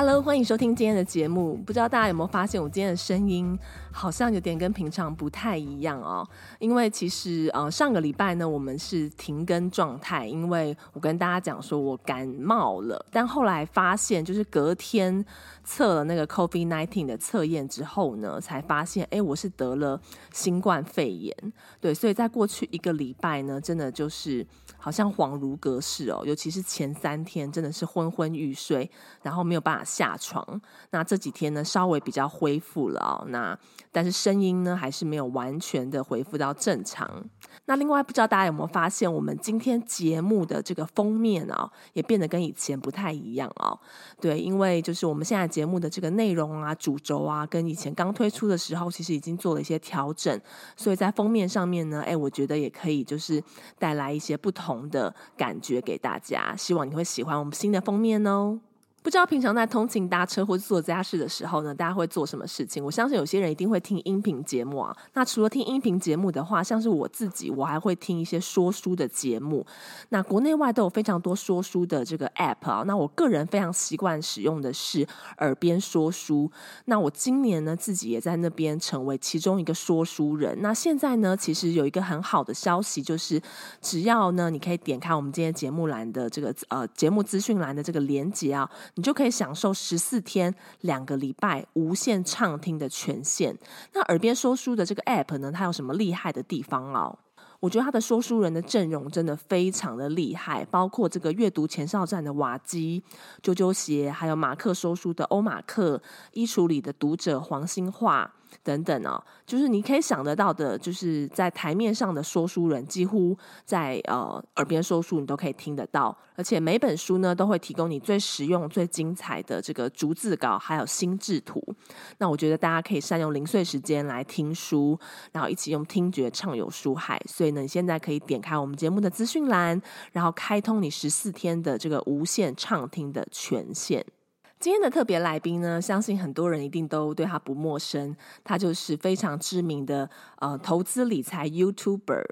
Hello，欢迎收听今天的节目。不知道大家有没有发现，我今天的声音好像有点跟平常不太一样哦。因为其实呃上个礼拜呢，我们是停更状态，因为我跟大家讲说我感冒了。但后来发现，就是隔天测了那个 COVID-19 的测验之后呢，才发现哎，我是得了新冠肺炎。对，所以在过去一个礼拜呢，真的就是好像恍如隔世哦。尤其是前三天，真的是昏昏欲睡，然后没有办法下床，那这几天呢，稍微比较恢复了哦，那但是声音呢还是没有完全的恢复到正常。那另外不知道大家有没有发现，我们今天节目的这个封面哦，也变得跟以前不太一样哦。对，因为就是我们现在节目的这个内容啊、主轴啊，跟以前刚推出的时候，其实已经做了一些调整，所以在封面上面呢，哎，我觉得也可以就是带来一些不同的感觉给大家。希望你会喜欢我们新的封面哦。不知道平常在通勤搭车或者做家事的时候呢，大家会做什么事情？我相信有些人一定会听音频节目啊。那除了听音频节目的话，像是我自己，我还会听一些说书的节目。那国内外都有非常多说书的这个 app 啊。那我个人非常习惯使用的是耳边说书。那我今年呢，自己也在那边成为其中一个说书人。那现在呢，其实有一个很好的消息，就是只要呢，你可以点开我们今天节目栏的这个呃节目资讯栏的这个连接啊。你就可以享受十四天两个礼拜无限畅听的权限。那耳边说书的这个 app 呢，它有什么厉害的地方哦？我觉得它的说书人的阵容真的非常的厉害，包括这个阅读前哨站的瓦基、啾啾鞋，还有马克说书的欧马克、衣橱里的读者黄兴化。等等哦，就是你可以想得到的，就是在台面上的说书人，几乎在呃耳边说书，你都可以听得到。而且每本书呢，都会提供你最实用、最精彩的这个逐字稿，还有心智图。那我觉得大家可以善用零碎时间来听书，然后一起用听觉畅游书海。所以呢，你现在可以点开我们节目的资讯栏，然后开通你十四天的这个无限畅听的权限。今天的特别来宾呢，相信很多人一定都对他不陌生，他就是非常知名的呃投资理财 YouTuber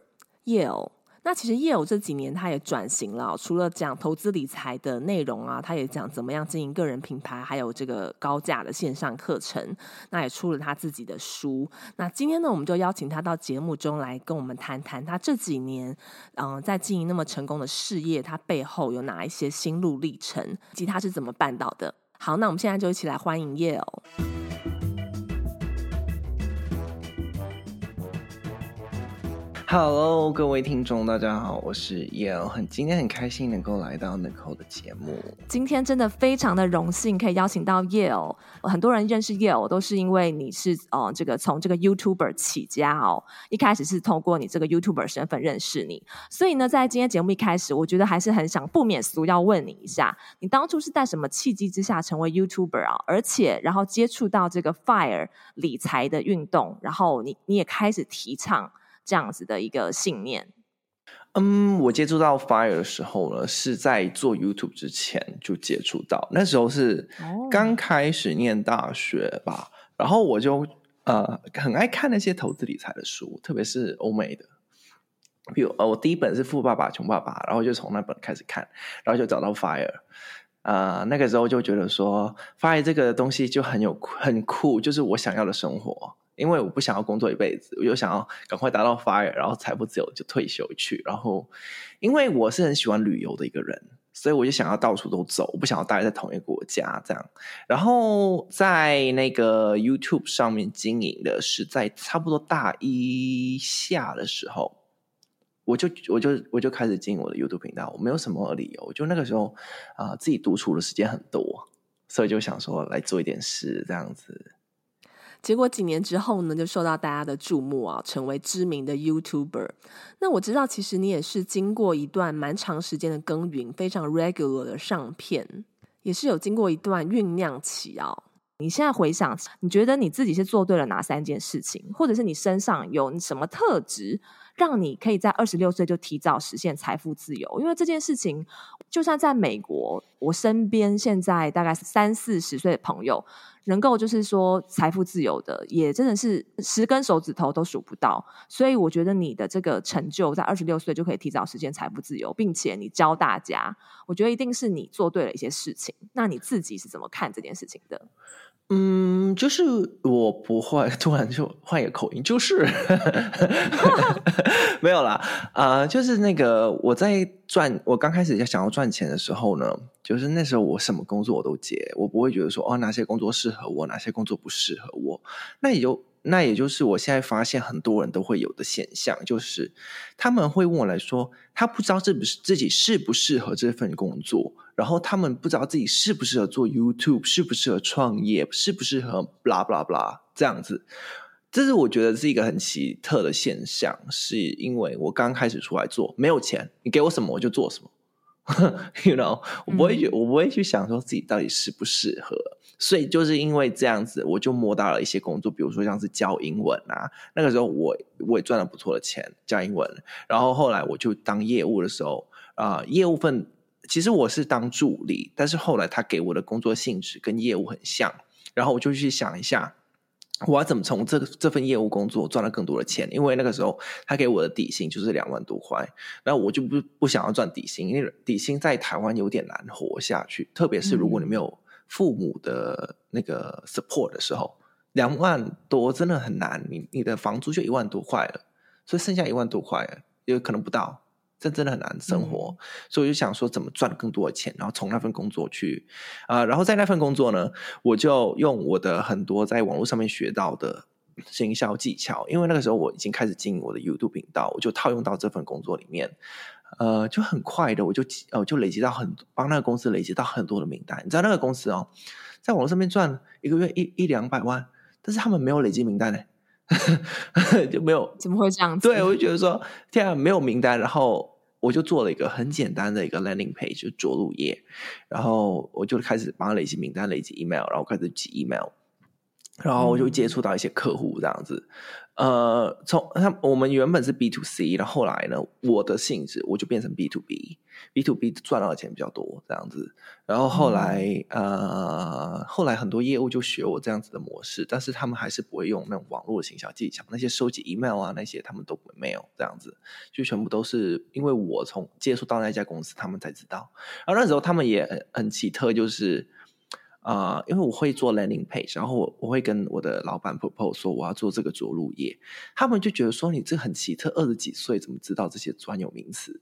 Yale。那其实 Yale 这几年他也转型了，除了讲投资理财的内容啊，他也讲怎么样经营个人品牌，还有这个高价的线上课程。那也出了他自己的书。那今天呢，我们就邀请他到节目中来跟我们谈谈他这几年嗯、在经营那么成功的事业，他背后有哪一些心路历程，以及他是怎么办到的。好，那我们现在就一起来欢迎 Yale。Hello，各位听众，大家好，我是 Yale，很今天很开心能够来到 Nicole 的节目。今天真的非常的荣幸，可以邀请到 Yale。很多人认识 Yale 都是因为你是哦、这个从这个 YouTuber 起家哦，一开始是通过你这个 YouTuber 身份认识你。所以呢，在今天节目一开始，我觉得还是很想不免俗要问你一下，你当初是在什么契机之下成为 YouTuber 啊？而且然后接触到这个 FIRE 理财的运动，然后你你也开始提倡。这样子的一个信念。嗯，我接触到 Fire 的时候呢，是在做 YouTube 之前就接触到，那时候是刚开始念大学吧，然后我就呃很爱看那些投资理财的书，特别是欧美的，比如呃我第一本是《富爸爸穷爸爸》，然后就从那本开始看，然后就找到 Fire，呃那个时候就觉得说 Fire 这个东西就很有很酷，就是我想要的生活。因为我不想要工作一辈子，我就想要赶快达到 FIRE，然后财富自由就退休去。然后，因为我是很喜欢旅游的一个人，所以我就想要到处都走，我不想要待在同一个国家这样。然后在那个 YouTube 上面经营的是在差不多大一下的时候，我就我就我就开始经营我的 YouTube 频道。我没有什么理由，就那个时候啊、自己独处的时间很多，所以就想说来做一点事这样子。结果几年之后呢，就受到大家的注目啊，成为知名的 YouTuber。那我知道，其实你也是经过一段蛮长时间的耕耘，非常 regular 的上片，也是有经过一段酝酿期啊。你现在回想，你觉得你自己是做对了哪三件事情，或者是你身上有什么特质，让你可以在二十六岁就提早实现财富自由？因为这件事情，就算在美国，我身边现在大概三四十岁的朋友，能够就是说财富自由的，也真的是十根手指头都数不到。所以我觉得你的这个成就，在二十六岁就可以提早实现财富自由，并且你教大家，我觉得一定是你做对了一些事情。那你自己是怎么看这件事情的？嗯，就是我不会 突然就换一个口音，就是 没有啦啊、就是那个我在赚，我刚开始想要赚钱的时候呢，就是那时候我什么工作我都接，我不会觉得说哦哪些工作适合我，哪些工作不适合我，那也就。那也就是我现在发现很多人都会有的现象，就是他们会问我来说，他不知道是不是自己适不适合这份工作，然后他们不知道自己适不适合做 YouTube，适不适合创业，适不适合 blah blah blah 这样子。这是我觉得是一个很奇特的现象，是因为我刚开始出来做，没有钱，你给我什么我就做什么。You know，我不会去，我不会去想说自己到底适不适合，所以就是因为这样子，我就摸到了一些工作，比如说像是教英文啊，那个时候我我也赚了不错的钱教英文，然后后来我就当业务的时候啊、呃，业务份其实我是当助理，但是后来他给我的工作性质跟业务很像，然后我就去想一下。我要怎么从这个这份业务工作赚到更多的钱？因为那个时候他给我的底薪就是两万多块，然后我就不不想要赚底薪，因为底薪在台湾有点难活下去，特别是如果你没有父母的那个 support 的时候，两万多真的很难，你你的房租就一万多块了，所以剩下一万多块有可能不到。这真的很难生活，嗯、所以我就想说怎么赚更多的钱，然后从那份工作去啊、呃，然后在那份工作呢，我就用我的很多在网络上面学到的行销技巧，因为那个时候我已经开始经营我的 YouTube 频道，我就套用到这份工作里面，呃，就很快的我就呃就累积到很帮那个公司累积到很多的名单，你知道那个公司哦，在网络上面赚一个月一一两百万，但是他们没有累积名单呢。就没有，怎么会这样子？对，我就觉得说，天啊，没有名单，然后我就做了一个很简单的一个 landing page，就着陆页，然后我就开始帮他累积名单，累积 email，然后开始寄 email，然后我就接触到一些客户这样子。嗯呃，从他我们原本是 B to C，然后后来呢，我的性质我就变成 B to B，B to B 赚到的钱比较多这样子。然后后来、嗯、呃，后来很多业务就学我这样子的模式，但是他们还是不会用那种网络的行销技巧，那些收集 email 啊那些他们都没有这样子，就全部都是因为我从接触到那家公司，他们才知道。然后那时候他们也很很奇特，就是。啊、呃，因为我会做 landing page，然后我我会跟我的老板 propose 说我要做这个着陆页，他们就觉得说你这很奇特，二十几岁怎么知道这些专有名词？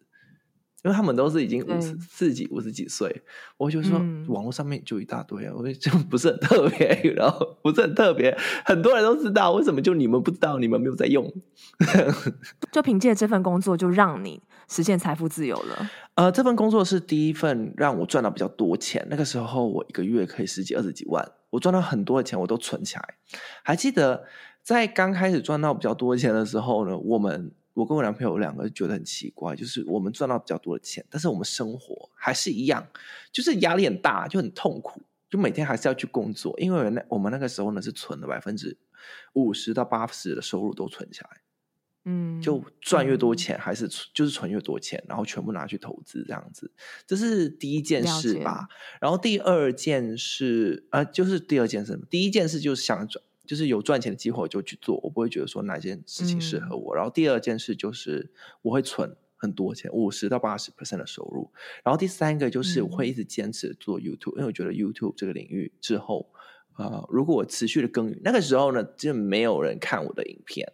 因为他们都是已经五十四几、五十几岁，我就说、嗯、网络上面就一大堆啊，我 就不是很特别，然后不是很特别，很多人都知道，为什么就你们不知道？你们没有在用？就凭借这份工作，就让你实现财富自由了。呃，这份工作是第一份让我赚到比较多钱。那个时候我一个月可以十几、二十几万，我赚到很多的钱，我都存起来。还记得在刚开始赚到比较多钱的时候呢，我们我跟我男朋友两个觉得很奇怪，就是我们赚到比较多的钱，但是我们生活还是一样，就是压力很大，就很痛苦，就每天还是要去工作。因为那我们那个时候呢是存了百分之五十到八十的收入都存起来。嗯，就赚越多钱，还是存就是存越多钱，然后全部拿去投资这样子，这是第一件事吧。然后第二件事，呃，就是第二件事。第一件事就是想赚，就是有赚钱的机会我就去做，我不会觉得说哪件事情适合我。嗯。然后第二件事就是我会存很多钱，五十到八十 percent 的收入。然后第三个就是我会一直坚持做 YouTube，嗯，因为我觉得 YouTube 这个领域之后，呃，如果我持续的耕耘，那个时候呢，就没有人看我的影片。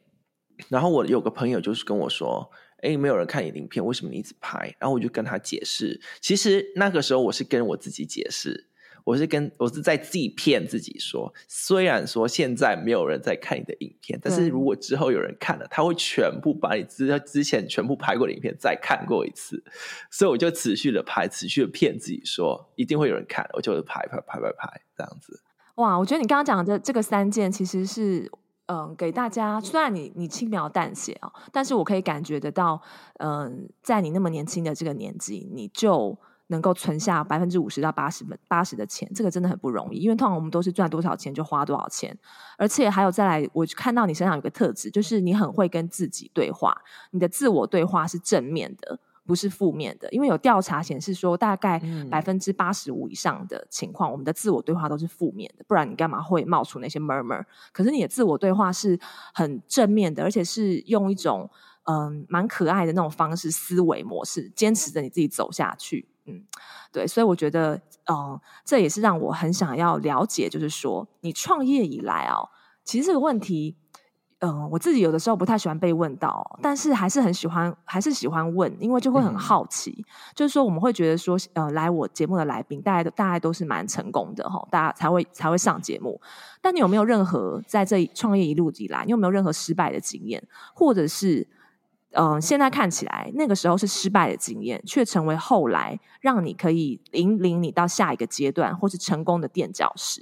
然后我有个朋友就是跟我说：“哎，没有人看你的影片，为什么你一直拍？”然后我就跟他解释，其实那个时候我是跟我自己解释，我是跟我是在自己骗自己说，虽然说现在没有人在看你的影片，但是如果之后有人看了，他会全部把你之之前全部拍过的影片再看过一次，所以我就持续的拍，持续的骗自己说一定会有人看，我就拍拍拍拍拍这样子。哇，我觉得你刚刚讲的这个三件其实是。嗯，给大家，虽然你你轻描淡写啊，但是我可以感觉得到，嗯，在你那么年轻的这个年纪，你就能够存下百分之五十到八十分八十的钱，这个真的很不容易。因为通常我们都是赚多少钱就花多少钱，而且还有再来，我看到你身上有个特质，就是你很会跟自己对话，你的自我对话是正面的，不是负面的。因为有调查显示说，大概百分之八十五以上的情况，嗯、我们的自我对话都是负面的，不然你干嘛会冒出那些 murmur？可是你的自我对话是很正面的，而且是用一种。嗯，蛮可爱的那种方式、思维模式，坚持着你自己走下去。嗯，对，所以我觉得，嗯，这也是让我很想要了解，就是说，你创业以来哦，其实这个问题，嗯，我自己有的时候不太喜欢被问到，但是还是很喜欢，还是喜欢问，因为就会很好奇。嗯、就是说，我们会觉得说，呃，来我节目的来宾，大家都大概都是蛮成功的哈，大家才会才会上节目。但你有没有任何在这创业一路以来，你有没有任何失败的经验，或者是？嗯、呃，现在看起来那个时候是失败的经验，却成为后来让你可以引领你到下一个阶段，或是成功的垫脚石。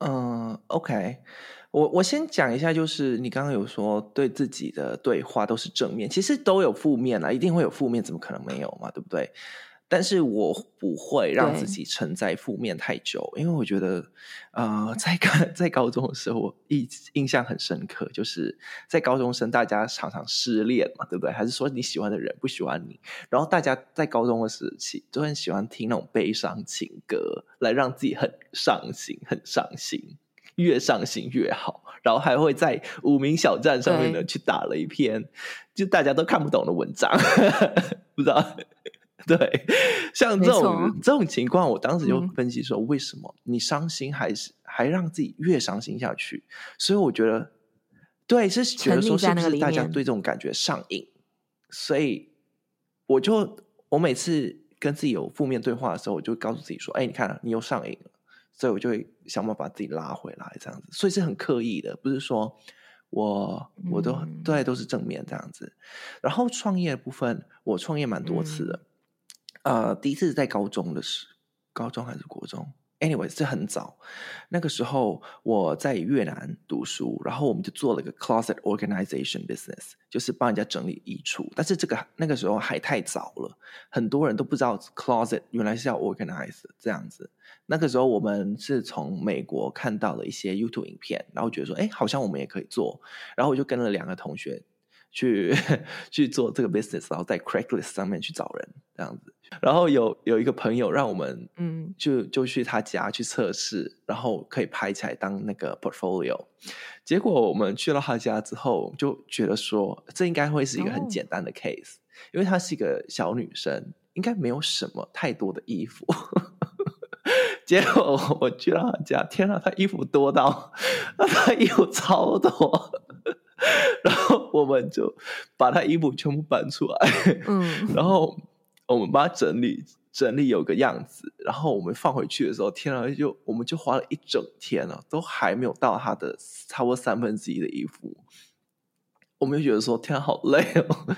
嗯，OK，我我先讲一下，就是你刚刚有说对自己的对话都是正面，其实都有负面啊，一定会有负面，怎么可能没有嘛？对不对？但是我不会让自己沉在负面太久，因为我觉得，呃，在高 在高中的时候，我印印象很深刻，就是在高中生，大家常常失恋嘛，对不对？还是说你喜欢的人不喜欢你，然后大家在高中的时期都很喜欢听那种悲伤情歌，来让自己很伤心，很伤心，越上心越好，然后还会在无名小站上面呢去打了一篇就大家都看不懂的文章，不知道。对，像这种这种情况，我当时就分析说，为什么你伤心还是、嗯、还让自己越伤心下去？所以我觉得，对，是觉得说是不是大家对这种感觉上瘾？所以我就我每次跟自己有负面对话的时候，我就告诉自己说：“哎，你看，你又上瘾了。”所以我就会想办法把自己拉回来，这样子。所以是很刻意的，不是说我我都、嗯、对都是正面这样子。然后创业的部分，我创业蛮多次的。嗯呃，第一次在高中的时，高中还是国中？Anyway，是很早。那个时候我在越南读书，然后我们就做了一个 closet organization business，就是帮人家整理衣橱。但是这个那个时候还太早了，很多人都不知道 closet 原来是要 organize 这样子。那个时候我们是从美国看到了一些 YouTube 影片，然后觉得说，哎，好像我们也可以做。然后我就跟了两个同学去去做这个 business，然后在 Craigslist 上面去找人这样子。然后有有一个朋友让我们，嗯，就就去他家去测试，然后可以拍起来当那个 portfolio。结果我们去了他家之后，就觉得说这应该会是一个很简单的 case，哦，因为她是一个小女生，应该没有什么太多的衣服。结果我去了他家，天啊，他衣服多到，他衣服超多，然后我们就把他衣服全部搬出来，嗯，然后。我们把它整理整理有个样子，然后我们放回去的时候，天啊，就我们就花了一整天了，都还没有到他的差不多三分之一的衣服。我们就觉得说，天啊，好累哦，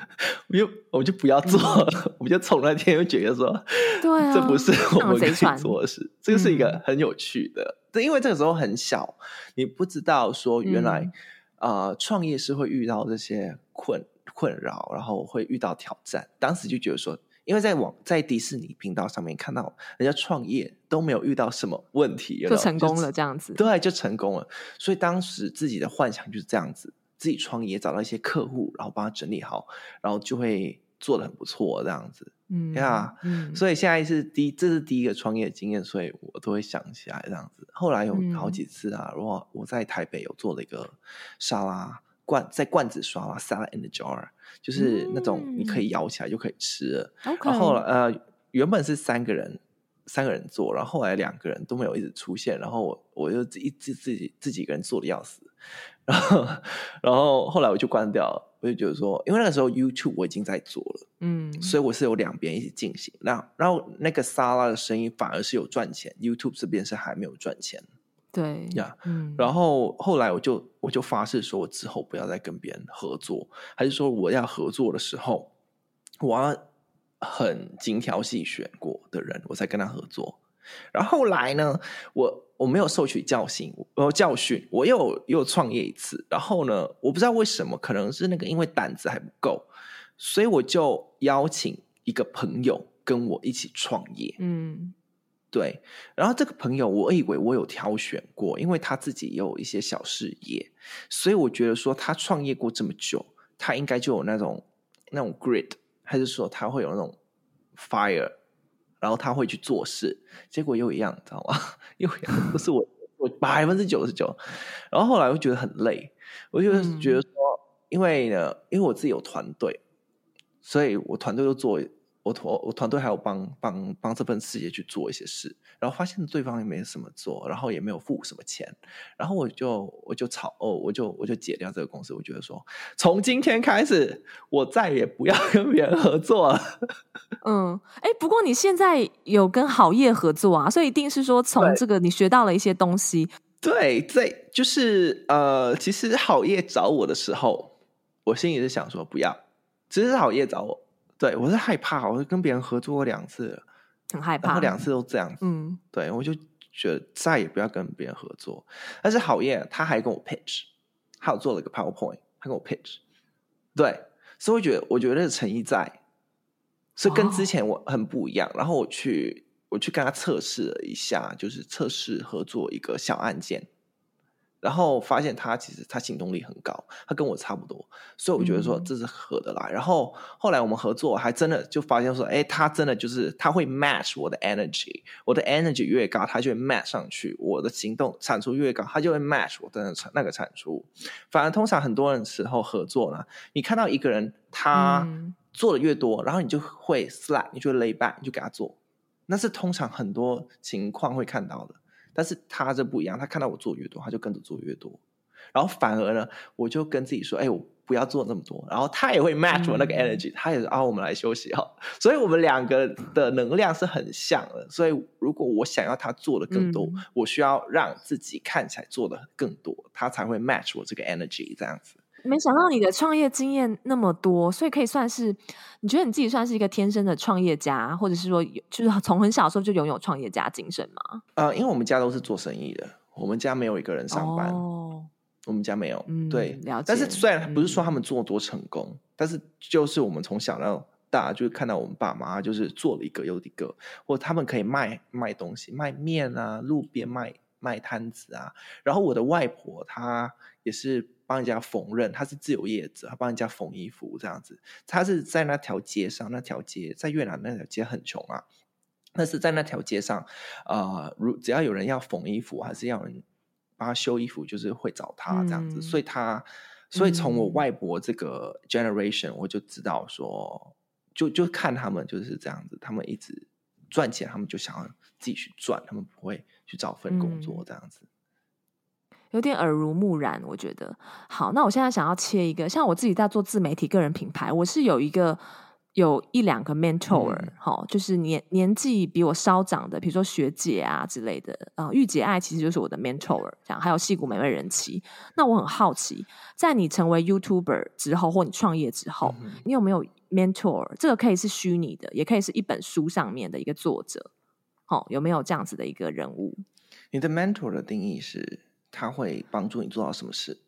我就我们就不要做了，嗯、我们就从那天就觉得说，对啊，这不是我们可以做的事。这个是一个很有趣的，对、嗯，因为这个时候很小，你不知道说原来呃，创业是会遇到这些困困扰，然后会遇到挑战。当时就觉得说。因为在网在迪士尼频道上面看到人家创业都没有遇到什么问题，就成功了这样子，对，就成功了。所以当时自己的幻想就是这样子，自己创业找到一些客户，然后帮他整理好，然后就会做的很不错这样子。嗯呀，yeah, 嗯，所以现在是第这是第一个创业经验，所以我都会想起来这样子。后来有好几次啊，如果、嗯、我在台北有做了一个沙拉。罐在罐子刷嘛，salad in the jar，就是那种你可以咬起来就可以吃了。嗯、然后呃，原本是三个人，三个人做，然后后来两个人都没有一直出现，然后我我就自己自自己自己一个人做的要死，然后然后后来我就关掉了，我就觉得说，因为那个时候 YouTube 我已经在做了，嗯，所以我是有两边一起进行，那然后那个沙拉的声音反而是有赚钱，YouTube 这边是还没有赚钱。对呀，yeah, 嗯，然后后来我就我就发誓说，我之后不要再跟别人合作，还是说我要合作的时候，我要很精挑细选过的人，我才跟他合作。然后后来呢，我我没有受取教训，我教训，我又又创业一次。然后呢，我不知道为什么，可能是那个因为胆子还不够，所以我就邀请一个朋友。跟我一起创业。嗯，对。然后这个朋友，我以为我有挑选过，因为他自己也有一些小事业，所以我觉得说他创业过这么久，他应该就有那种那种 grit，还是说他会有那种 fire，然后他会去做事。结果又一样，知道吗？又一样，不是我，我百分之九十九。然后后来我觉得很累，我就觉得说，嗯、因为呢，因为我自己有团队。所以我团队都做，我团我团队还有帮帮帮这份事业去做一些事，然后发现对方也没什么做，然后也没有付什么钱，然后我就我就吵哦，我就我就解掉这个公司，我觉得说从今天开始我再也不要跟别人合作了。嗯，哎，不过你现在有跟好业合作啊，所以一定是说从这个你学到了一些东西。对，对，就是呃，其实好业找我的时候，我心里是想说不要。其实是好业找我，对，我是害怕，我是跟别人合作过两次，很害怕，然后两次都这样子，嗯，对，我就觉得再也不要跟别人合作。但是好业他还跟我 pitch，他有做了一个 PowerPoint，他跟我 pitch，对，所以我觉得我觉得诚意在，所以跟之前我很不一样。哦、然后我去我去跟他测试了一下，就是测试合作一个小案件。然后发现他其实他行动力很高，他跟我差不多，所以我觉得说这是合得来。嗯、然后后来我们合作，还真的就发现说，哎，他真的就是他会 match 我的 energy，我的 energy 越高，他就会 match 上去。我的行动产出越高，他就会 match 我的那个产出。反而通常很多人时候合作呢，你看到一个人他做的越多，嗯、然后你就会 slack，你就会 lay back，你就给他做，那是通常很多情况会看到的。但是他这不一样，他看到我做越多，他就跟着做越多，然后反而呢，我就跟自己说，哎，我不要做那么多，然后他也会 match 我那个 energy，、嗯、他也是啊，我们来休息哈，所以我们两个的能量是很像的，所以如果我想要他做的更多，嗯、我需要让自己看起来做的更多，他才会 match 我这个 energy 这样子。没想到你的创业经验那么多，所以可以算是你觉得你自己算是一个天生的创业家，或者是说，就是从很小的时候就拥有创业家精神吗？呃，因为我们家都是做生意的，我们家没有一个人上班，哦、我们家没有，嗯、对，了解。但是虽然不是说他们做多成功，嗯、但是就是我们从小到大就是看到我们爸妈就是做了一个又一个，或他们可以卖卖东西，卖面啊，路边卖卖摊子啊。然后我的外婆她也是。帮人家缝纫，她是自由业者，她帮人家缝衣服这样子。她是在那条街上，那条街在越南那条街很穷啊。但是在那条街上，啊、呃，如只要有人要缝衣服，还是要人帮他修衣服，就是会找他这样子。嗯、所以他，所以从我外婆这个 generation，我就知道说，就就看他们就是这样子，他们一直赚钱，他们就想要自己去赚，他们不会去找份工作这样子。嗯有点耳濡目染，我觉得好。那我现在想要切一个，像我自己在做自媒体个人品牌，我是有一个有一两个 mentor，好、嗯，就是年年纪比我稍长的，比如说学姐啊之类的。啊、呃，御姐爱其实就是我的 mentor，这样还有戏骨美味人妻。那我很好奇，在你成为 YouTuber 之后，或你创业之后，嗯、你有没有 mentor？这个可以是虚拟的，也可以是一本书上面的一个作者。好，有没有这样子的一个人物？你的 mentor 的定义是？他会帮助你做到什么事？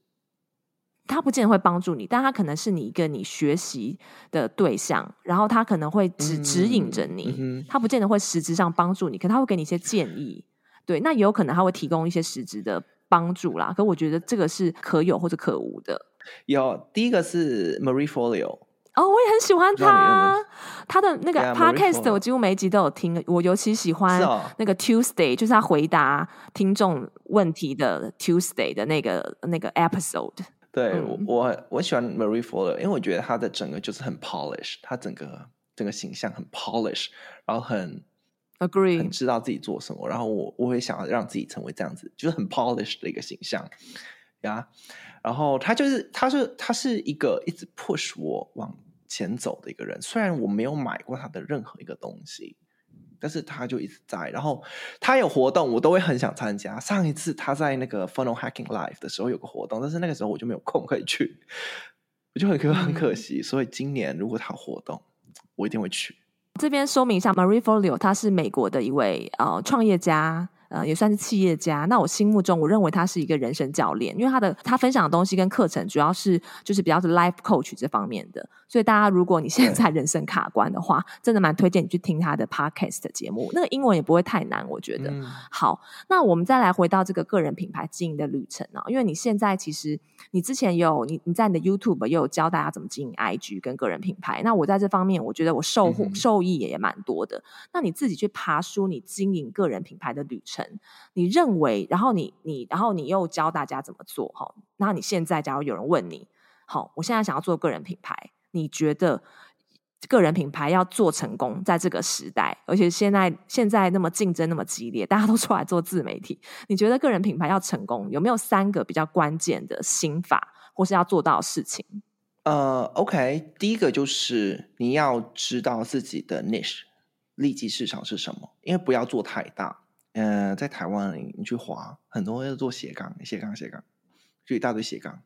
他不见得会帮助你，但他可能是你一个你学习的对象，然后他可能会指指引着你。嗯、他不见得会实质上帮助你，可他会给你一些建议。对，那也有可能他会提供一些实质的帮助啦。可我觉得这个是可有或者可无的。有第一个是 Marie Forleo。哦，我也很喜欢他，他的那个 podcast 我几乎每一集都有听。我尤其喜欢那个 Tuesday，就是他回答听众问题的 Tuesday 的那个那个 episode。对，嗯、我我喜欢 Marie Fuller，因为我觉得他的整个就是很 polish，他整个整个形象很 polish，然后很 agree，很知道自己做什么。然后我我会想要让自己成为这样子，就是很 polish 的一个形象呀。然后他就是，他是他是一个一直 push 我往前走的一个人。虽然我没有买过他的任何一个东西，但是他就一直在。然后他有活动，我都会很想参加。上一次他在那个 Funnel Hacking Live 的时候有个活动，但是那个时候我就没有空可以去，我就很可很可惜。所以今年如果他活动，我一定会去。这边说明一下，Marie Forleo 他是美国的一位呃创业家。呃，也算是企业家。那我心目中，我认为他是一个人生教练，因为他的他分享的东西跟课程主要是就是比较是 life coach 这方面的。所以大家如果你现在人生卡关的话，真的蛮推荐你去听他的 podcast 节目，那个英文也不会太难，我觉得。嗯、好，那我们再来回到这个个人品牌经营的旅程啊，因为你现在其实你之前有你你在你的 YouTube 也有教大家怎么经营 IG 跟个人品牌。那我在这方面，我觉得我受受益也也蛮多的。那你自己去爬书你经营个人品牌的旅程，你认为，然后你你然后你又教大家怎么做哈？那你现在假如有人问你，好，我现在想要做个人品牌，你觉得个人品牌要做成功，在这个时代，而且现在现在那么竞争那么激烈，大家都出来做自媒体，你觉得个人品牌要成功，有没有三个比较关键的心法，或是要做到的事情？呃，OK，第一个就是你要知道自己的 niche。利基市场是什么？因为不要做太大。嗯、呃，在台湾你，你去滑，很多人做斜杠、斜杠、斜杠，就一大堆斜杠，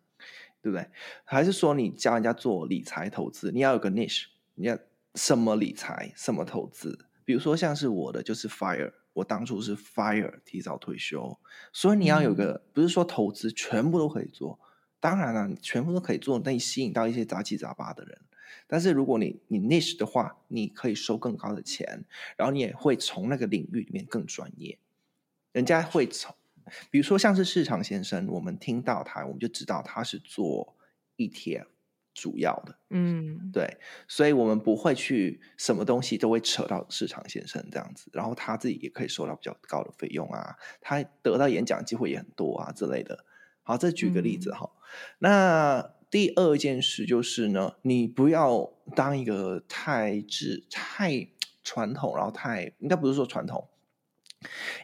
对不对？还是说你教人家做理财投资，你要有个 niche，你要什么理财、什么投资？比如说像是我的就是 fire，我当初是 fire 提早退休，所以你要有个，嗯、不是说投资全部都可以做，当然了，你全部都可以做，那你吸引到一些杂七杂八的人。但是如果你你 niche 的话，你可以收更高的钱，然后你也会从那个领域里面更专业。人家会从，比如说像是市场先生，我们听到他，我们就知道他是做 ETF 主要的，嗯，对，所以我们不会去什么东西都会扯到市场先生这样子，然后他自己也可以收到比较高的费用啊，他得到演讲机会也很多啊之类的。好，再举个例子哈，嗯、那。第二件事就是呢，你不要当一个太智太传统，然后太应该不是说传统，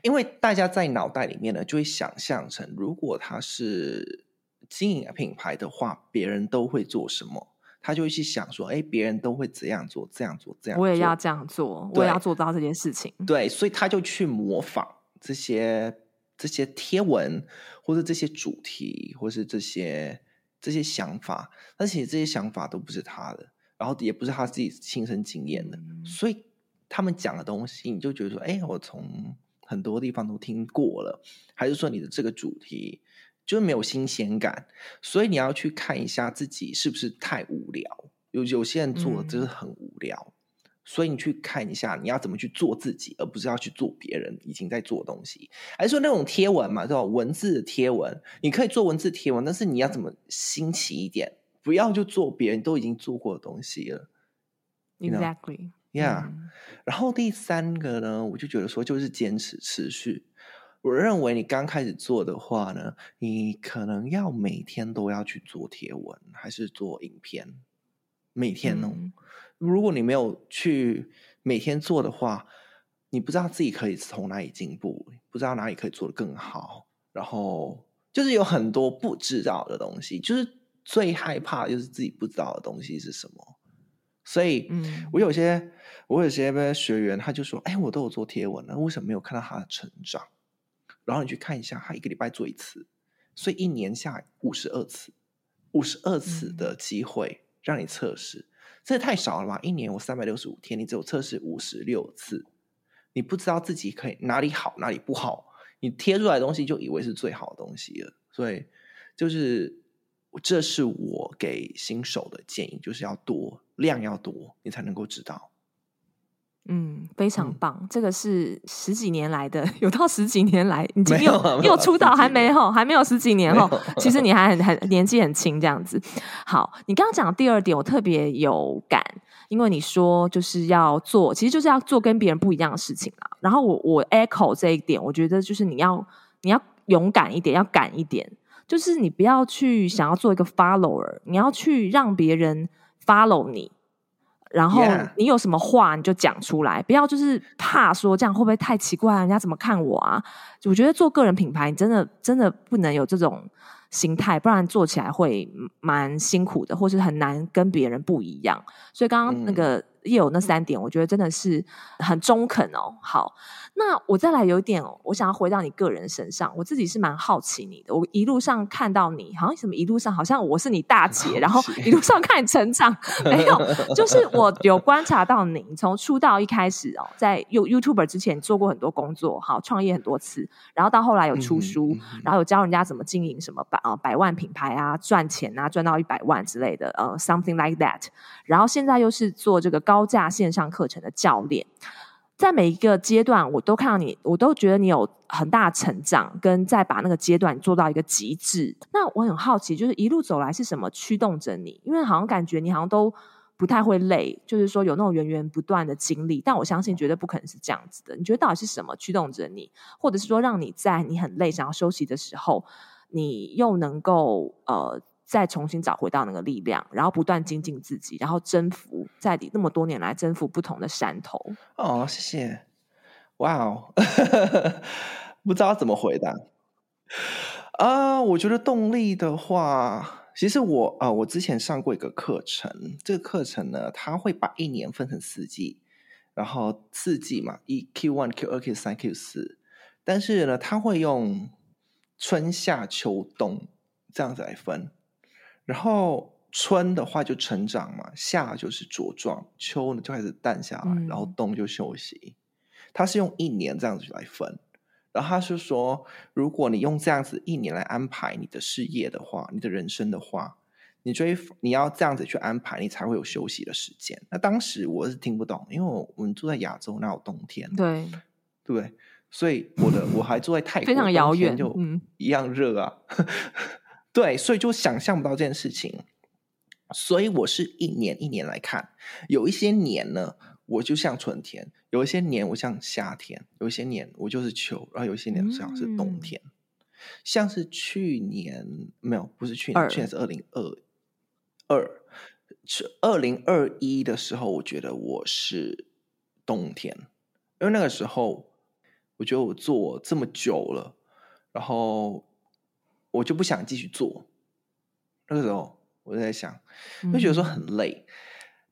因为大家在脑袋里面呢就会想象成，如果他是经营品牌的话，别人都会做什么，他就会去想说，哎，别人都会这样做，这样做，这样做，我也要这样做，我也要做到这件事情。对，所以他就去模仿这些这些贴文，或者这些主题，或是这些。这些想法，而且这些想法都不是他的，然后也不是他自己亲身经验的，嗯、所以他们讲的东西，你就觉得说，哎，我从很多地方都听过了，还是说你的这个主题就是没有新鲜感，所以你要去看一下自己是不是太无聊，有有些人做的真的很无聊。嗯所以你去看一下，你要怎么去做自己，而不是要去做别人已经在做的东西。还是说那种贴文嘛，这种文字的贴文，你可以做文字贴文，但是你要怎么新奇一点？不要就做别人都已经做过的东西了。Exactly，Yeah。然后第三个呢，我就觉得说就是坚持持续。我认为你刚开始做的话呢，你可能要每天都要去做贴文，还是做影片，每天哦。嗯如果你没有去每天做的话，你不知道自己可以从哪里进步，不知道哪里可以做得更好，然后就是有很多不知道的东西，就是最害怕就是自己不知道的东西是什么。所以，嗯，我有些我有些学员他就说：“哎，我都有做贴文了，为什么没有看到他的成长？”然后你去看一下，他一个礼拜做一次，所以一年下来五十二次，五十二次的机会让你测试。这太少了吧？一年我三百六十五天，你只有测试五十六次，你不知道自己可以哪里好，哪里不好，你贴出来的东西就以为是最好的东西了。所以，就是这是我给新手的建议，就是要多，量要多，你才能够知道。嗯，非常棒。嗯、这个是十几年来的，有到十几年来，你有又有出道还没有？还没有十几年后，其实你还很很年纪很轻这样子。好，你刚刚讲的第二点，我特别有感，因为你说就是要做，其实就是要做跟别人不一样的事情啦。然后我我 echo 这一点，我觉得就是你要你要勇敢一点，要敢一点，就是你不要去想要做一个 follower，你要去让别人 follow 你。然后你有什么话你就讲出来，不要就是怕说这样会不会太奇怪，人家怎么看我啊？我觉得做个人品牌，你真的真的不能有这种心态，不然做起来会蛮辛苦的，或是很难跟别人不一样。所以刚刚那个也有那三点，我觉得真的是很中肯哦。好，那我再来有一点，我想要回到你个人身上，我自己是蛮好奇你的。我一路上看到你，好像什么一路上好像我是你大姐，然后一路上看你成长，没有，就是我有观察到你从出道一开始哦，在 You YouTuber 之前做过很多工作，好，创业很多次，然后到后来有出书，嗯嗯、然后有教人家怎么经营什么百啊百万品牌啊，赚钱啊，赚到一百万之类的，呃，something like that。然后现在又是做这个高价线上课程的教练，在每一个阶段，我都看到你，我都觉得你有很大成长，跟再把那个阶段做到一个极致。那我很好奇，就是一路走来是什么驱动着你？因为好像感觉你好像都不太会累，就是说有那种源源不断的经历。但我相信绝对不可能是这样子的。你觉得到底是什么驱动着你，或者是说让你在你很累想要休息的时候，你又能够呃？再重新找回到那个力量，然后不断精进自己，然后征服在你那么多年来征服不同的山头。哦，谢谢。哇哦，不知道怎么回答。啊、我觉得动力的话，其实我啊、我之前上过一个课程，这个课程呢，它会把一年分成四季，然后四季嘛，一 Q one、Q 二、Q 三、Q 四，但是呢，它会用春夏秋冬这样子来分。然后春的话就成长嘛，夏就是茁壮，秋呢就开始淡下来，然后冬就休息。他是用一年这样子来分，然后他是说，如果你用这样子一年来安排你的事业的话，你的人生的话，你追你要这样子去安排，你才会有休息的时间。那当时我是听不懂，因为我我们住在亚洲，哪有冬天？对，对不对？所以我的我还住在泰国，非常遥远，就一样热啊。嗯对，所以就想象不到这件事情，所以我是一年一年来看，有一些年呢，我就像春天；有一些年我像夏天；有一些年我就是秋，然后有一些年像是冬天。嗯、像是去年没有，不是去年，去年是二零二二，是二零二一的时候，我觉得我是冬天，因为那个时候我觉得我做这么久了，然后。我就不想继续做，那个时候我就在想，就觉得说很累。嗯、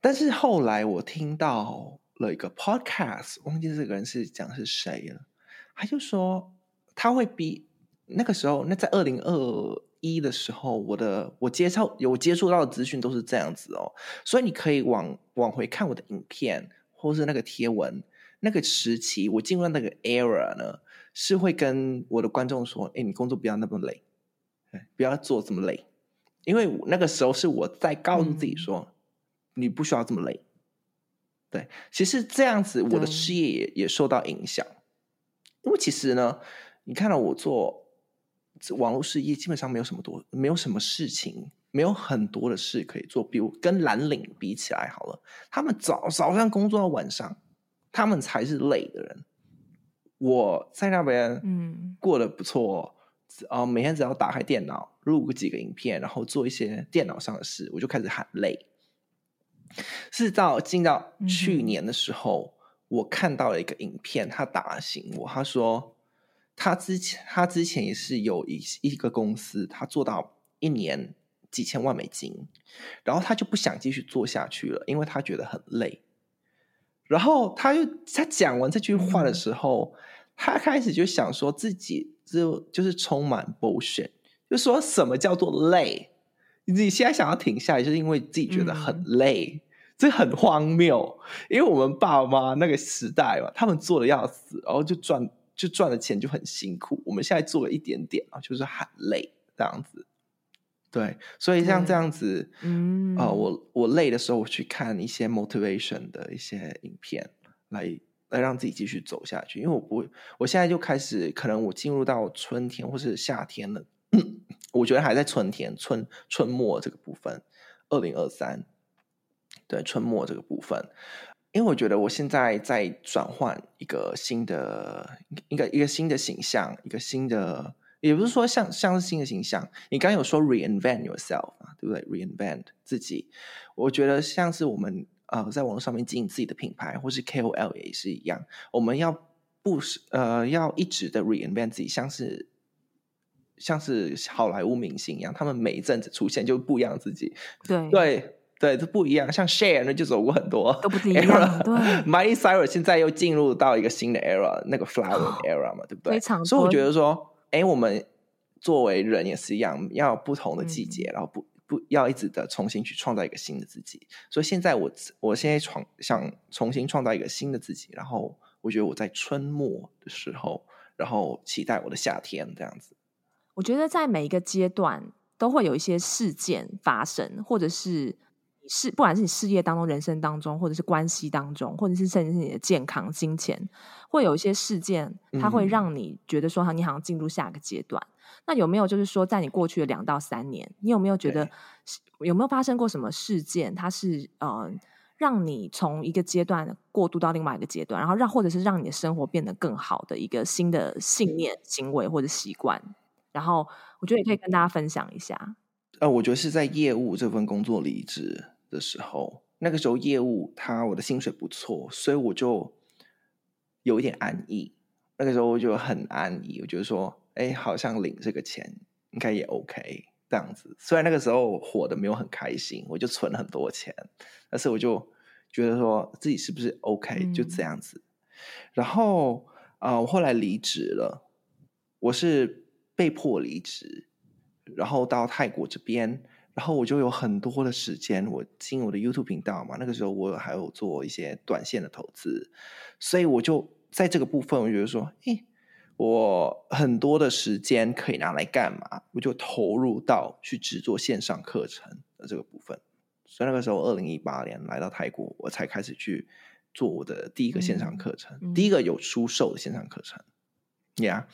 但是后来我听到了一个 podcast，忘记这个人是讲是谁了，他就说他会比那个时候，那在二零二一的时候，我的我接触有接触到的资讯都是这样子哦，所以你可以往往回看我的影片或是那个贴文，那个时期我进入那个 era 呢，是会跟我的观众说：“哎，你工作不要那么累。”不要做这么累，因为那个时候是我在告诉自己说，嗯、你不需要这么累。对，其实这样子，我的事业也也受到影响。因为其实呢，你看到我做网络事业，基本上没有什么多，没有什么事情，没有很多的事可以做。比如跟蓝领比起来，好了，他们早早上工作到晚上，他们才是累的人。我在那边，嗯，过得不错。啊，每天只要打开电脑，录个几个影片，然后做一些电脑上的事，我就开始喊累。是到进到去年的时候，嗯、我看到了一个影片，他打醒我。他说，他之前他之前也是有一一个公司，他做到一年几千万美金，然后他就不想继续做下去了，因为他觉得很累。然后他又他讲完这句话的时候，嗯、他开始就想说自己。就就是充满 bullshit，就说什么叫做累？你现在想要停下来，就是因为自己觉得很累，嗯、这很荒谬。因为我们爸妈那个时代嘛，他们做的要死，然后就赚就赚的钱就很辛苦。我们现在做了一点点啊，就是很累这样子。对，所以像这样子，嗯啊、呃，我我累的时候，我去看一些 motivation 的一些影片来。来让自己继续走下去，因为我不，我现在就开始，可能我进入到春天或是夏天了，我觉得还在春天，春春末这个部分，二零二三，对，春末这个部分，因为我觉得我现在在转换一个新的一个一个新的形象，一个新的，也不是说像像是新的形象，你刚有说 reinvent yourself 啊，对不对？reinvent 自己，我觉得像是我们。啊、呃，在网络上面经营自己的品牌，或是 KOL 也是一样。我们要不是呃，要一直的 reinvent 自己，像是像是好莱坞明星一样，他们每一阵子出现就不一样自己。对对对，这不一样。像 Share 呢，就走过很多都不一样。对，Miley Cyrus 现在又进入到一个新的 era，那个 Flower era 嘛，哦、对不对？非常。所以我觉得说，哎，我们作为人也是一样，要有不同的季节，嗯、然后不不要一直的重新去创造一个新的自己。所以现在我我现在创想重新创造一个新的自己，然后我觉得我在春末的时候，然后期待我的夏天这样子。我觉得在每一个阶段都会有一些事件发生，或者是是不管是你事业当中、人生当中，或者是关系当中，或者是甚至是你的健康、金钱，会有一些事件，它会让你觉得说，你好像进入下一个阶段。嗯、那有没有就是说，在你过去的两到三年，你有没有觉得有没有发生过什么事件？它是呃，让你从一个阶段过渡到另外一个阶段，然后让或者是让你的生活变得更好的一个新的信念、行为或者习惯？然后我觉得也可以跟大家分享一下。呃，我觉得是在业务这份工作离职的时候，那个时候业务他我的薪水不错，所以我就有一点安逸。那个时候我就很安逸，我觉得说，哎，好像领这个钱应该也 OK 这样子。虽然那个时候火的没有很开心，我就存了很多钱，但是我就觉得说自己是不是 OK，就这样子。嗯、然后啊、呃，我后来离职了，我是。被迫离职，然后到泰国这边，然后我就有很多的时间，我经营我的 YouTube 频道嘛。那个时候我还有做一些短线的投资，所以我就在这个部分，我觉得说，诶，我很多的时间可以拿来干嘛？我就投入到去制作线上课程的这个部分。所以那个时候，二零一八年来到泰国，我才开始去做我的第一个线上课程，嗯、第一个有出售的线上课程，Yeah。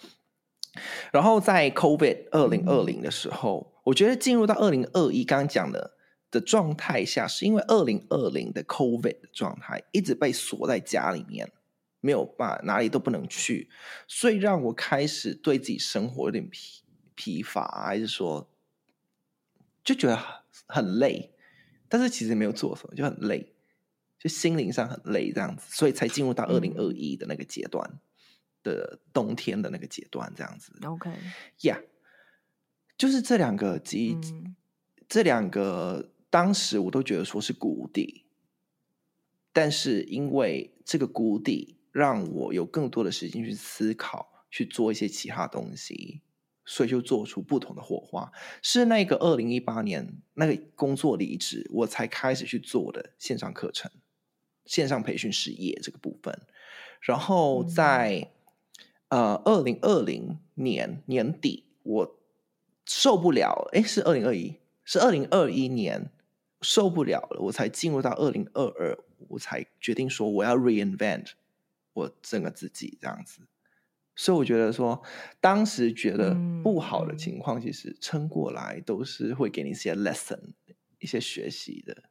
然后在 COVID 二零二零的时候，嗯、我觉得进入到二零二一刚刚讲的的状态下，是因为二零二零的 COVID 的状态一直被锁在家里面，没有办法哪里都不能去，所以让我开始对自己生活有点疲疲乏，还是说就觉得很累，但是其实没有做什么，就很累，就心灵上很累这样子，所以才进入到二零二一的那个阶段。嗯的冬天的那个阶段，这样子。OK，呀，yeah, 就是这两个阶，嗯、这两个当时我都觉得说是谷底，但是因为这个谷底让我有更多的时间去思考，去做一些其他东西，所以就做出不同的火花。是那个二零一八年那个工作离职，我才开始去做的线上课程、线上培训事业这个部分，然后在。嗯呃，二零二零年年底，我受不了，哎，是二零二一，是二零二一年受不了了，我才进入到二零二二，我才决定说我要 reinvent 我整个自己这样子。所以我觉得说，当时觉得不好的情况，其实撑过来都是会给你一些 lesson，一些学习的。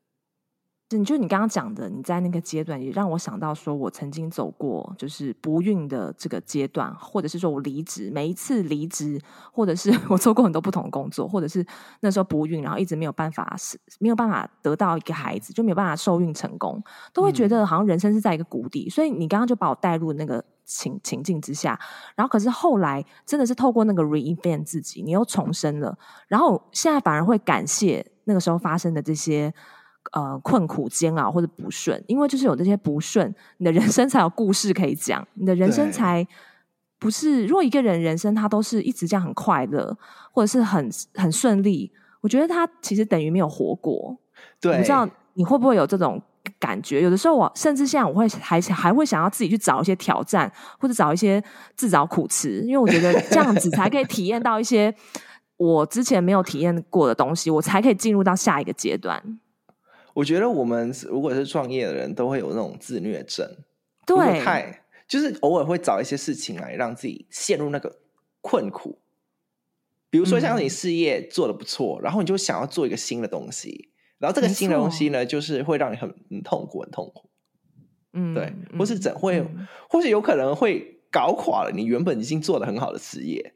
你就你刚刚讲的，你在那个阶段也让我想到，说我曾经走过就是不孕的这个阶段，或者是说我离职，每一次离职，或者是 我做过很多不同的工作，或者是那时候不孕，然后一直没有办法是没有办法得到一个孩子，就没有办法受孕成功，都会觉得好像人生是在一个谷底。嗯、所以你刚刚就把我带入那个情情境之下，然后可是后来真的是透过那个 reinvent 自己，你又重生了，然后现在反而会感谢那个时候发生的这些。呃，困苦煎熬或者不顺，因为就是有这些不顺，你的人生才有故事可以讲，你的人生才不是。对如果一个人人生他都是一直这样很快乐，或者是很很顺利，我觉得他其实等于没有活过。对，不知道你会不会有这种感觉？有的时候我甚至现在我会还还会想要自己去找一些挑战，或者找一些自找苦吃，因为我觉得这样子才可以体验到一些我之前没有体验过的东西，我才可以进入到下一个阶段。我觉得我们如果是创业的人，都会有那种自虐症，对，太就是偶尔会找一些事情来让自己陷入那个困苦。比如说，像你事业做得不错，嗯、然后你就想要做一个新的东西，然后这个新的东西呢，就是会让你很很痛苦，很痛苦。嗯，对，或是怎会，嗯、或是有可能会搞垮了你原本已经做得很好的事业。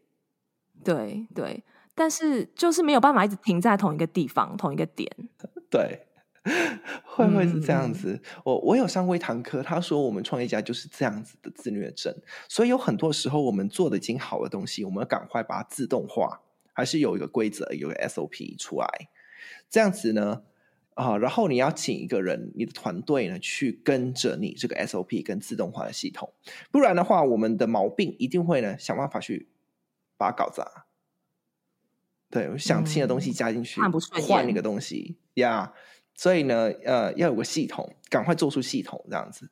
对对，但是就是没有办法一直停在同一个地方、同一个点。对。会不会是这样子？嗯、我我有上过一堂课，他说我们创业家就是这样子的自虐症，所以有很多时候我们做的已经好的东西，我们要赶快把它自动化，还是有一个规则，有个 SOP 出来，这样子呢，啊、呃，然后你要请一个人，你的团队呢去跟着你这个 SOP 跟自动化的系统，不然的话，我们的毛病一定会呢想办法去把它搞砸。对，想新的东西加进去，换、嗯、换那个东西呀，yeah, 所以呢，呃，要有个系统，赶快做出系统这样子。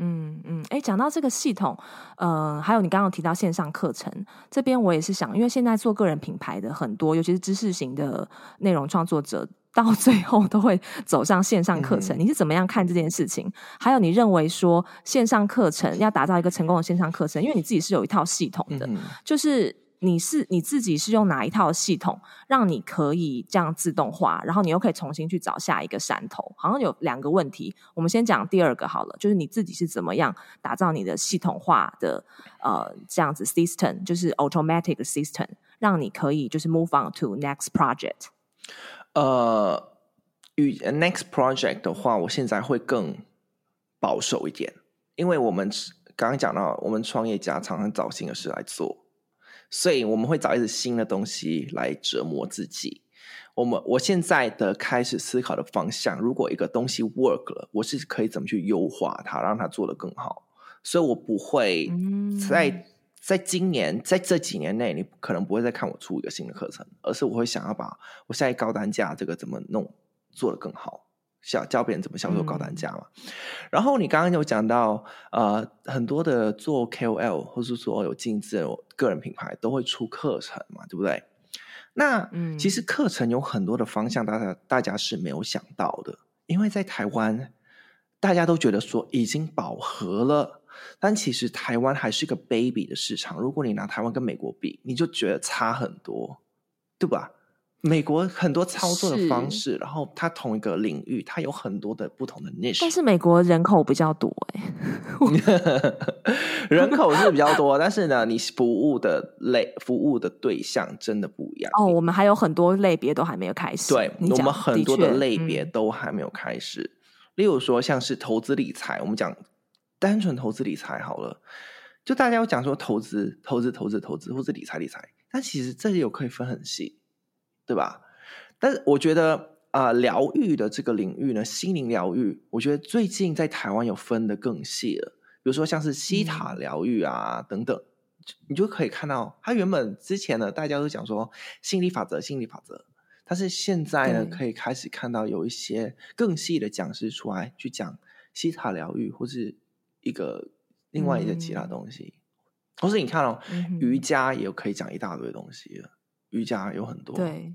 嗯嗯，哎，讲到这个系统，呃，还有你刚刚提到线上课程这边，我也是想，因为现在做个人品牌的很多，尤其是知识型的内容创作者，到最后都会走上线上课程。嗯、你是怎么样看这件事情？还有，你认为说线上课程要打造一个成功的线上课程，因为你自己是有一套系统的，嗯、就是。你是你自己是用哪一套系统，让你可以这样自动化，然后你又可以重新去找下一个山头？好像有两个问题，我们先讲第二个好了，就是你自己是怎么样打造你的系统化的呃这样子 system，就是 automatic system，让你可以就是 move on to next project。呃，与 next project 的话，我现在会更保守一点，因为我们刚刚讲到，我们创业家常常找新的事来做。所以我们会找一些新的东西来折磨自己。我们我现在的开始思考的方向，如果一个东西 work 了，我是可以怎么去优化它，让它做得更好。所以我不会在在今年在这几年内，你可能不会再看我出一个新的课程，而是我会想要把我现在高单价这个怎么弄做得更好。教教别人怎么销售高单价嘛，嗯、然后你刚刚有讲到，呃，很多的做 KOL 或是说有经营的个人品牌都会出课程嘛，对不对？那、嗯、其实课程有很多的方向，大家大家是没有想到的，因为在台湾，大家都觉得说已经饱和了，但其实台湾还是个 baby 的市场。如果你拿台湾跟美国比，你就觉得差很多，对吧？美国很多操作的方式，然后它同一个领域，它有很多的不同的 niche。但是美国人口比较多哎，人口是比较多，但是呢，你服务的类服务的对象真的不一样。哦，我们还有很多类别都还没有开始。对，我们很多的类别都还没有开始。嗯、例如说，像是投资理财，我们讲单纯投资理财好了，就大家有讲说投资、投资、投资、投资，或是理财、理财，但其实这里有可以分很细。对吧？但是我觉得啊，疗愈的这个领域呢，心灵疗愈，我觉得最近在台湾有分得更细了。比如说像是西塔疗愈啊、嗯、等等，你就可以看到，它原本之前呢，大家都讲说心理法则、心理法则，但是现在呢，可以开始看到有一些更细的讲师出来去讲西塔疗愈，或是一个另外一个其他东西，嗯、或是你看哦，嗯、瑜伽也有可以讲一大堆东西了。瑜伽有很多，对，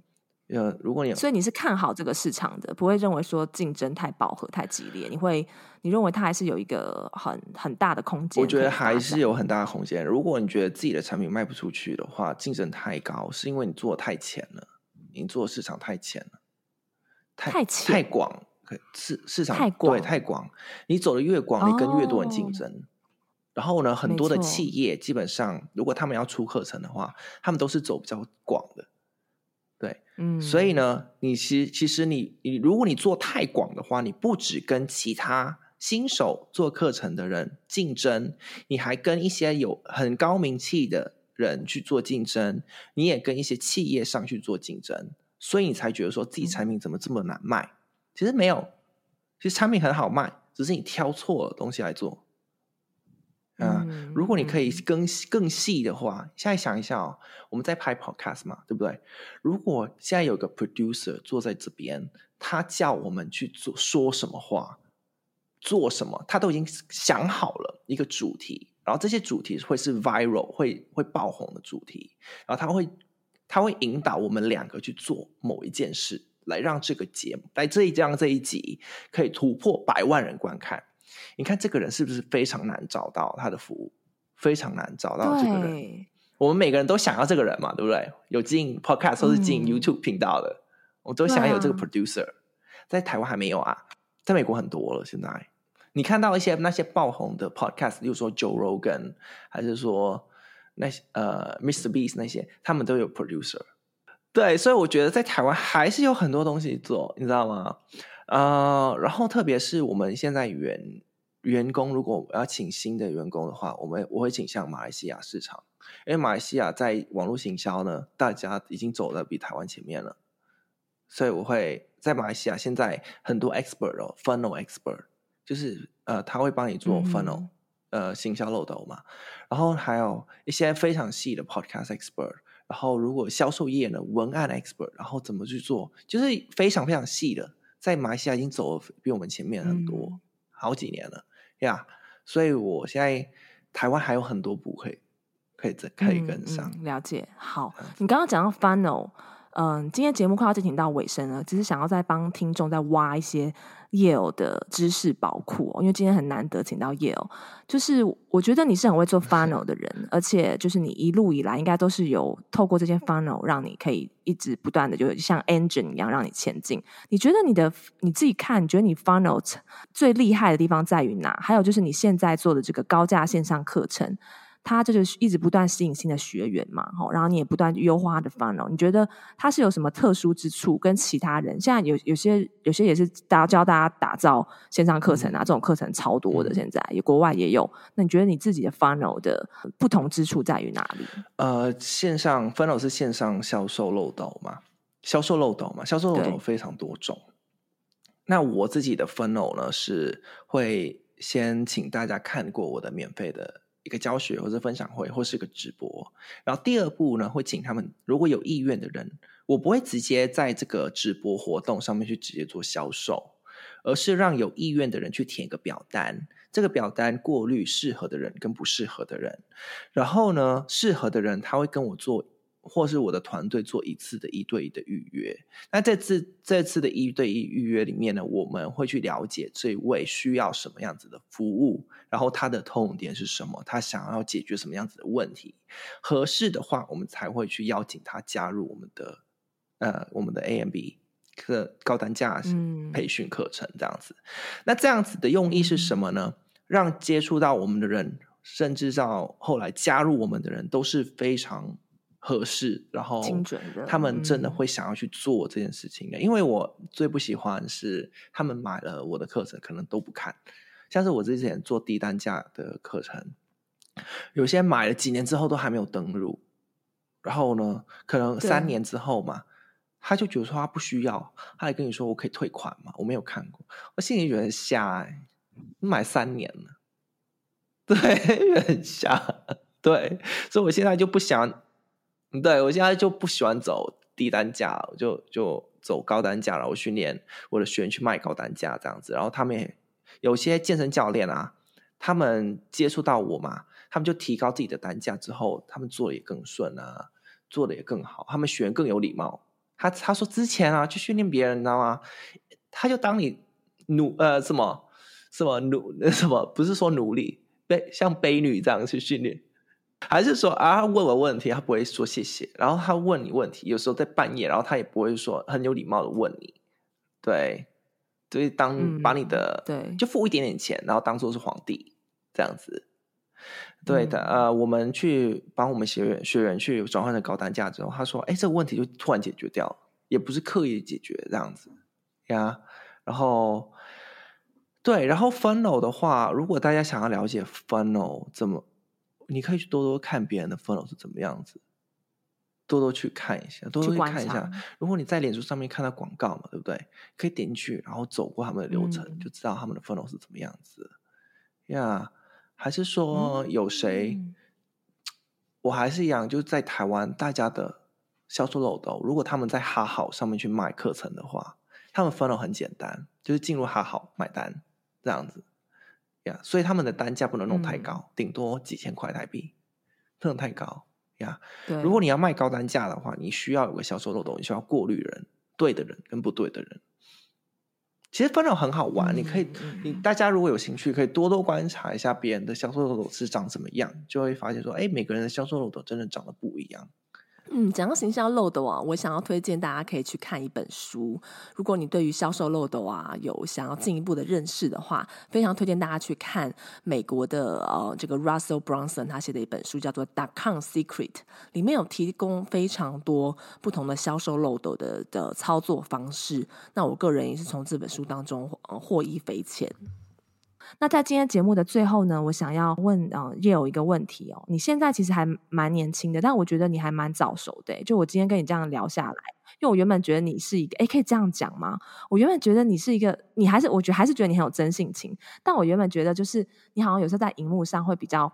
呃，如果你所以你是看好这个市场的，不会认为说竞争太饱和、太激烈，你会你认为它还是有一个很很大的空间？我觉得还是有很大的空间。如果你觉得自己的产品卖不出去的话，竞争太高，是因为你做的太浅了，你做的市场太浅了，太太广，市市场太广，对，太广，你走的越广，你跟越多人竞争。哦然后呢，很多的企业基本上，如果他们要出课程的话，他们都是走比较广的，对，嗯，所以呢，你其实其实你你如果你做太广的话，你不只跟其他新手做课程的人竞争，你还跟一些有很高名气的人去做竞争，你也跟一些企业上去做竞争，所以你才觉得说自己产品怎么这么难卖？嗯、其实没有，其实产品很好卖，只是你挑错了东西来做。嗯，嗯，如果你可以更更细的话，现在想一下哦，我们在拍 podcast 嘛，对不对？如果现在有个 producer 坐在这边，他叫我们去做说什么话，做什么，他都已经想好了一个主题，然后这些主题会是 viral 会会爆红的主题，然后他会他会引导我们两个去做某一件事，来让这个节目来这一章这一集可以突破百万人观看。你看这个人是不是非常难找到他的服务？非常难找到这个人。我们每个人都想要这个人嘛，对不对？有进 Podcast 或是进 YouTube 频道的，嗯、我都想要有这个 Producer。啊、在台湾还没有啊，在美国很多了。现在你看到一些那些爆红的 Podcast，比如说 Joe Rogan，还是说那些呃 Mr. Beast 那些，他们都有 Producer。对，所以我觉得在台湾还是有很多东西做，你知道吗？呃，然后特别是我们现在员员工，如果我要请新的员工的话，我们我会倾向马来西亚市场，因为马来西亚在网络行销呢，大家已经走得比台湾前面了，所以我会在马来西亚现在很多 expert 哦，funnel expert，就是呃，他会帮你做 funnel，、嗯、呃，行销漏斗嘛。然后还有一些非常细的 podcast expert，然后如果销售业呢，文案 expert，然后怎么去做，就是非常非常细的，在马来西亚已经走了比我们前面很多、嗯、好几年了呀。Yeah, 所以我现在台湾还有很多步可以。可以可以跟上、了解。好，你刚刚讲到 funnel，嗯，今天节目快要进行到尾声了，只是想要再帮听众再挖一些 Yale 的知识宝库哦，因为今天很难得请到 Yale，就是我觉得你是很会做 funnel 的人，而且就是你一路以来应该都是有透过这些 funnel 让你可以一直不断的就像 engine 一样让你前进。你觉得你的你自己看，你觉得你 funnel 最厉害的地方在于哪？还有就是你现在做的这个高价线上课程。他就是一直不断吸引新的学员嘛，然后你也不断优化他的 funnel。你觉得他是有什么特殊之处？跟其他人现在有有些有些也是大家教大家打造线上课程啊，嗯、这种课程超多的，现在也国外也有。那你觉得你自己的 funnel 的不同之处在于哪里？呃，线上 funnel 是线上销售漏斗嘛？销售漏斗嘛？销售漏斗非常多种。那我自己的 funnel 呢，是会先请大家看过我的免费的。一个教学或者分享会，或是一个直播。然后第二步呢，会请他们如果有意愿的人，我不会直接在这个直播活动上面去直接做销售，而是让有意愿的人去填一个表单。这个表单过滤适合的人跟不适合的人，然后呢，适合的人他会跟我做。或是我的团队做一次的一对一的预约，那这次这次的一对一预约里面呢，我们会去了解这位需要什么样子的服务，然后他的痛点是什么，他想要解决什么样子的问题，合适的话，我们才会去邀请他加入我们的呃我们的 AMB 课高单价培训课程这样子。嗯、那这样子的用意是什么呢？让接触到我们的人，甚至到后来加入我们的人都是非常。合适，然后他们真的会想要去做这件事情的。因为我最不喜欢是他们买了我的课程，可能都不看。像是我之前做低单价的课程，有些买了几年之后都还没有登录，然后呢，可能三年之后嘛，他就觉得说他不需要，他还跟你说我可以退款嘛，我没有看过，我心里觉得很瞎哎，买三年了，对，很瞎，对，所以我现在就不想。对，我现在就不喜欢走低单价，我就就走高单价了。我训练我的学员去卖高单价这样子，然后他们也有些健身教练啊，他们接触到我嘛，他们就提高自己的单价之后，他们做的也更顺啊，做的也更好，他们学员更有礼貌。他他说之前啊去训练别人，你知道吗？他就当你奴呃什么什么奴 什么，不是说奴隶，卑像卑女这样去训练。还是说啊，他问我问题，他不会说谢谢。然后他问你问题，有时候在半夜，然后他也不会说很有礼貌的问你。对，所以当把你的、嗯、对，就付一点点钱，然后当做是皇帝这样子。对的，嗯、呃，我们去帮我们学员学员去转换成高单价之后，他说：“哎，这个问题就突然解决掉了，也不是刻意解决这样子呀。”然后，对，然后 funnel 的话，如果大家想要了解 funnel 怎么。你可以去多多看别人的 funnel 是怎么样子，多多去看一下，多多去看一下。如果你在脸书上面看到广告嘛，对不对？可以点进去，然后走过他们的流程，嗯、就知道他们的 funnel 是怎么样子。呀、yeah，还是说有谁？嗯、我还是一样，就是在台湾，大家的销售漏斗，如果他们在哈好上面去卖课程的话，他们 funnel 很简单，就是进入哈好买单这样子。呀所以他们的单价不能弄太高，嗯、顶多几千块台币，不能太高呀。对如果你要卖高单价的话，你需要有个销售漏斗，你需要过滤人，对的人跟不对的人。其实 funnel 很好玩，嗯、你可以，你大家如果有兴趣，可以多多观察一下别人的销售漏斗是长什么样，就会发现说，哎，每个人的销售漏斗真的长得不一样。嗯，讲到行销漏斗啊，我想要推荐大家可以去看一本书。如果你对于销售漏斗啊有想要进一步的认识的话，非常推荐大家去看美国的呃这个 Russell Brunson 他写的一本书，叫做《Dot-Com Secret》，里面有提供非常多不同的销售漏斗的的操作方式。那我个人也是从这本书当中呃获益匪浅。那在今天节目的最后呢，我想要问呃叶友一个问题哦。你现在其实还蛮年轻的，但我觉得你还蛮早熟的。就我今天跟你这样聊下来，因为我原本觉得你是一个，哎，可以这样讲吗？我原本觉得你是一个，你还是我觉得还是觉得你很有真性情，但我原本觉得就是你好像有时候在荧幕上会比较。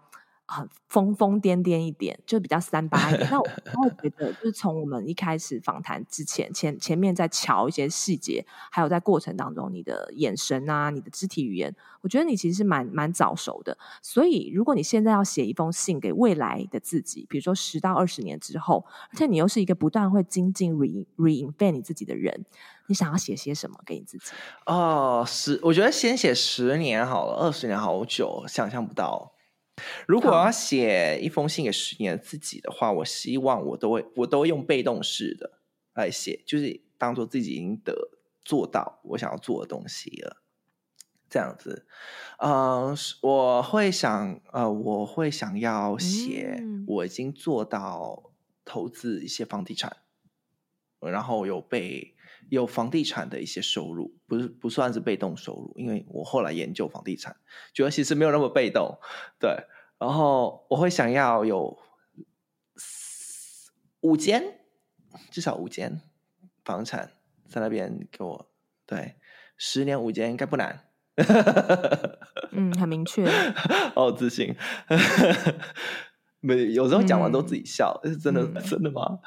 很疯疯癫癫一点，就比较三八一点。那我会觉 得，就是从我们一开始访谈之前，前前面在瞧一些细节，还有在过程当中你的眼神啊，你的肢体语言，我觉得你其实是蛮蛮早熟的。所以，如果你现在要写一封信给未来的自己，比如说十到二十年之后，而且你又是一个不断会精进 re reinvent 你自己的人，你想要写些什么给你自己？哦，十，我觉得先写十年好了，二十年好久，想象不到。如果要写一封信给十年自己的话，我希望我都会，我都会用被动式的来写，就是当做自己已经得做到我想要做的东西了，这样子。呃，我会想，呃，我会想要写我已经做到投资一些房地产，嗯、然后有被有房地产的一些收入，不是不算是被动收入，因为我后来研究房地产，觉得其实没有那么被动，对。然后我会想要有五间，至少五间房产在那边给我，对，十年五间应该不难。嗯，很明确，好自信。没有时候讲完都自己笑，嗯、是真的、嗯、真的吗？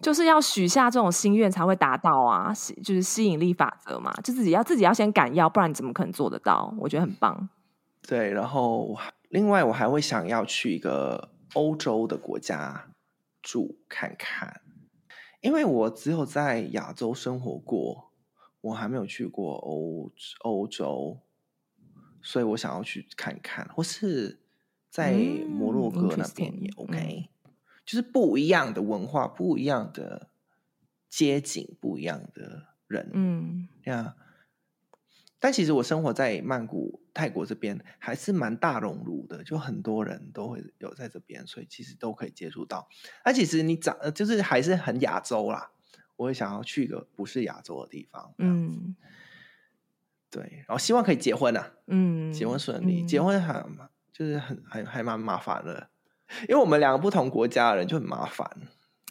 就是要许下这种心愿才会达到啊，就是吸引力法则嘛，就自己要自己要先敢要，不然你怎么可能做得到？我觉得很棒。对，然后另外我还会想要去一个欧洲的国家住看看，因为我只有在亚洲生活过，我还没有去过欧欧洲，所以我想要去看看，或是在摩洛哥那边也 OK。嗯就是不一样的文化，不一样的街景，不一样的人，嗯，呀。但其实我生活在曼谷、泰国这边，还是蛮大熔炉的，就很多人都会有在这边，所以其实都可以接触到。那其实你长，就是还是很亚洲啦。我也想要去一个不是亚洲的地方，嗯，对。然后希望可以结婚啊，嗯，结婚顺利，嗯、结婚很就是很还还蛮麻烦的。因为我们两个不同国家的人就很麻烦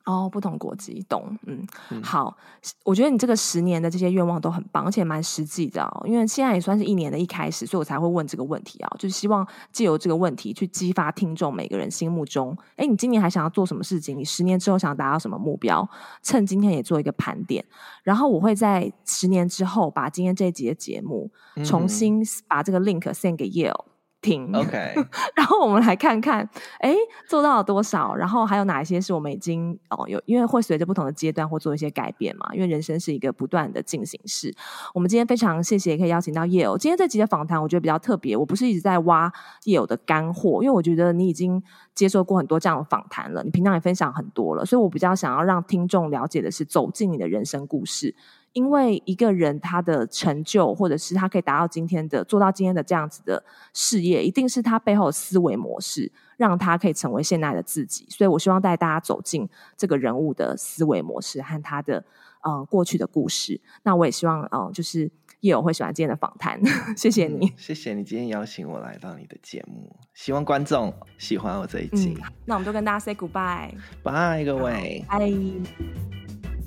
哦，不同国籍懂，嗯，嗯，好，我觉得你这个十年的这些愿望都很棒，而且蛮实际的哦。因为现在也算是一年的一开始，所以我才会问这个问题啊，就是希望借由这个问题去激发听众每个人心目中，哎，你今年还想要做什么事情？你十年之后想要达到什么目标？趁今天也做一个盘点，然后我会在十年之后把今天这一集的节目重新把这个 link send 给 Yale。停，OK，然后我们来看看，哎，做到了多少？然后还有哪一些是我们已经哦有，因为会随着不同的阶段或做一些改变嘛。因为人生是一个不断的进行式。我们今天非常谢谢可以邀请到 Yale。今天这集的访谈我觉得比较特别，我不是一直在挖 Yale 的干货，因为我觉得你已经接受过很多这样的访谈了，你平常也分享很多了，所以我比较想要让听众了解的是走进你的人生故事。因为一个人他的成就，或者是他可以达到今天的、做到今天的这样子的事业，一定是他背后的思维模式，让他可以成为现在的自己。所以我希望带大家走进这个人物的思维模式和他的呃过去的故事。那我也希望嗯、呃，就是叶友会喜欢今天的访谈。谢谢你，谢谢你今天邀请我来到你的节目，希望观众喜欢我这一集。嗯、那我们就跟大家 say goodbye，拜各位，拜。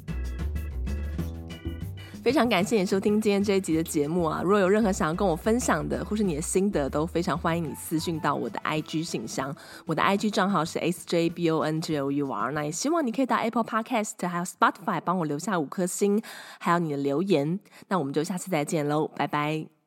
非常感谢你收听今天这一集的节目啊！如果有任何想要跟我分享的，或是你的心得，都非常欢迎你私讯到我的 IG 信箱。我的 IG 账号是 s j b o n g o u r 那也希望你可以到 Apple Podcast 还有 Spotify 帮我留下五颗星，还有你的留言。那我们就下次再见喽，拜拜。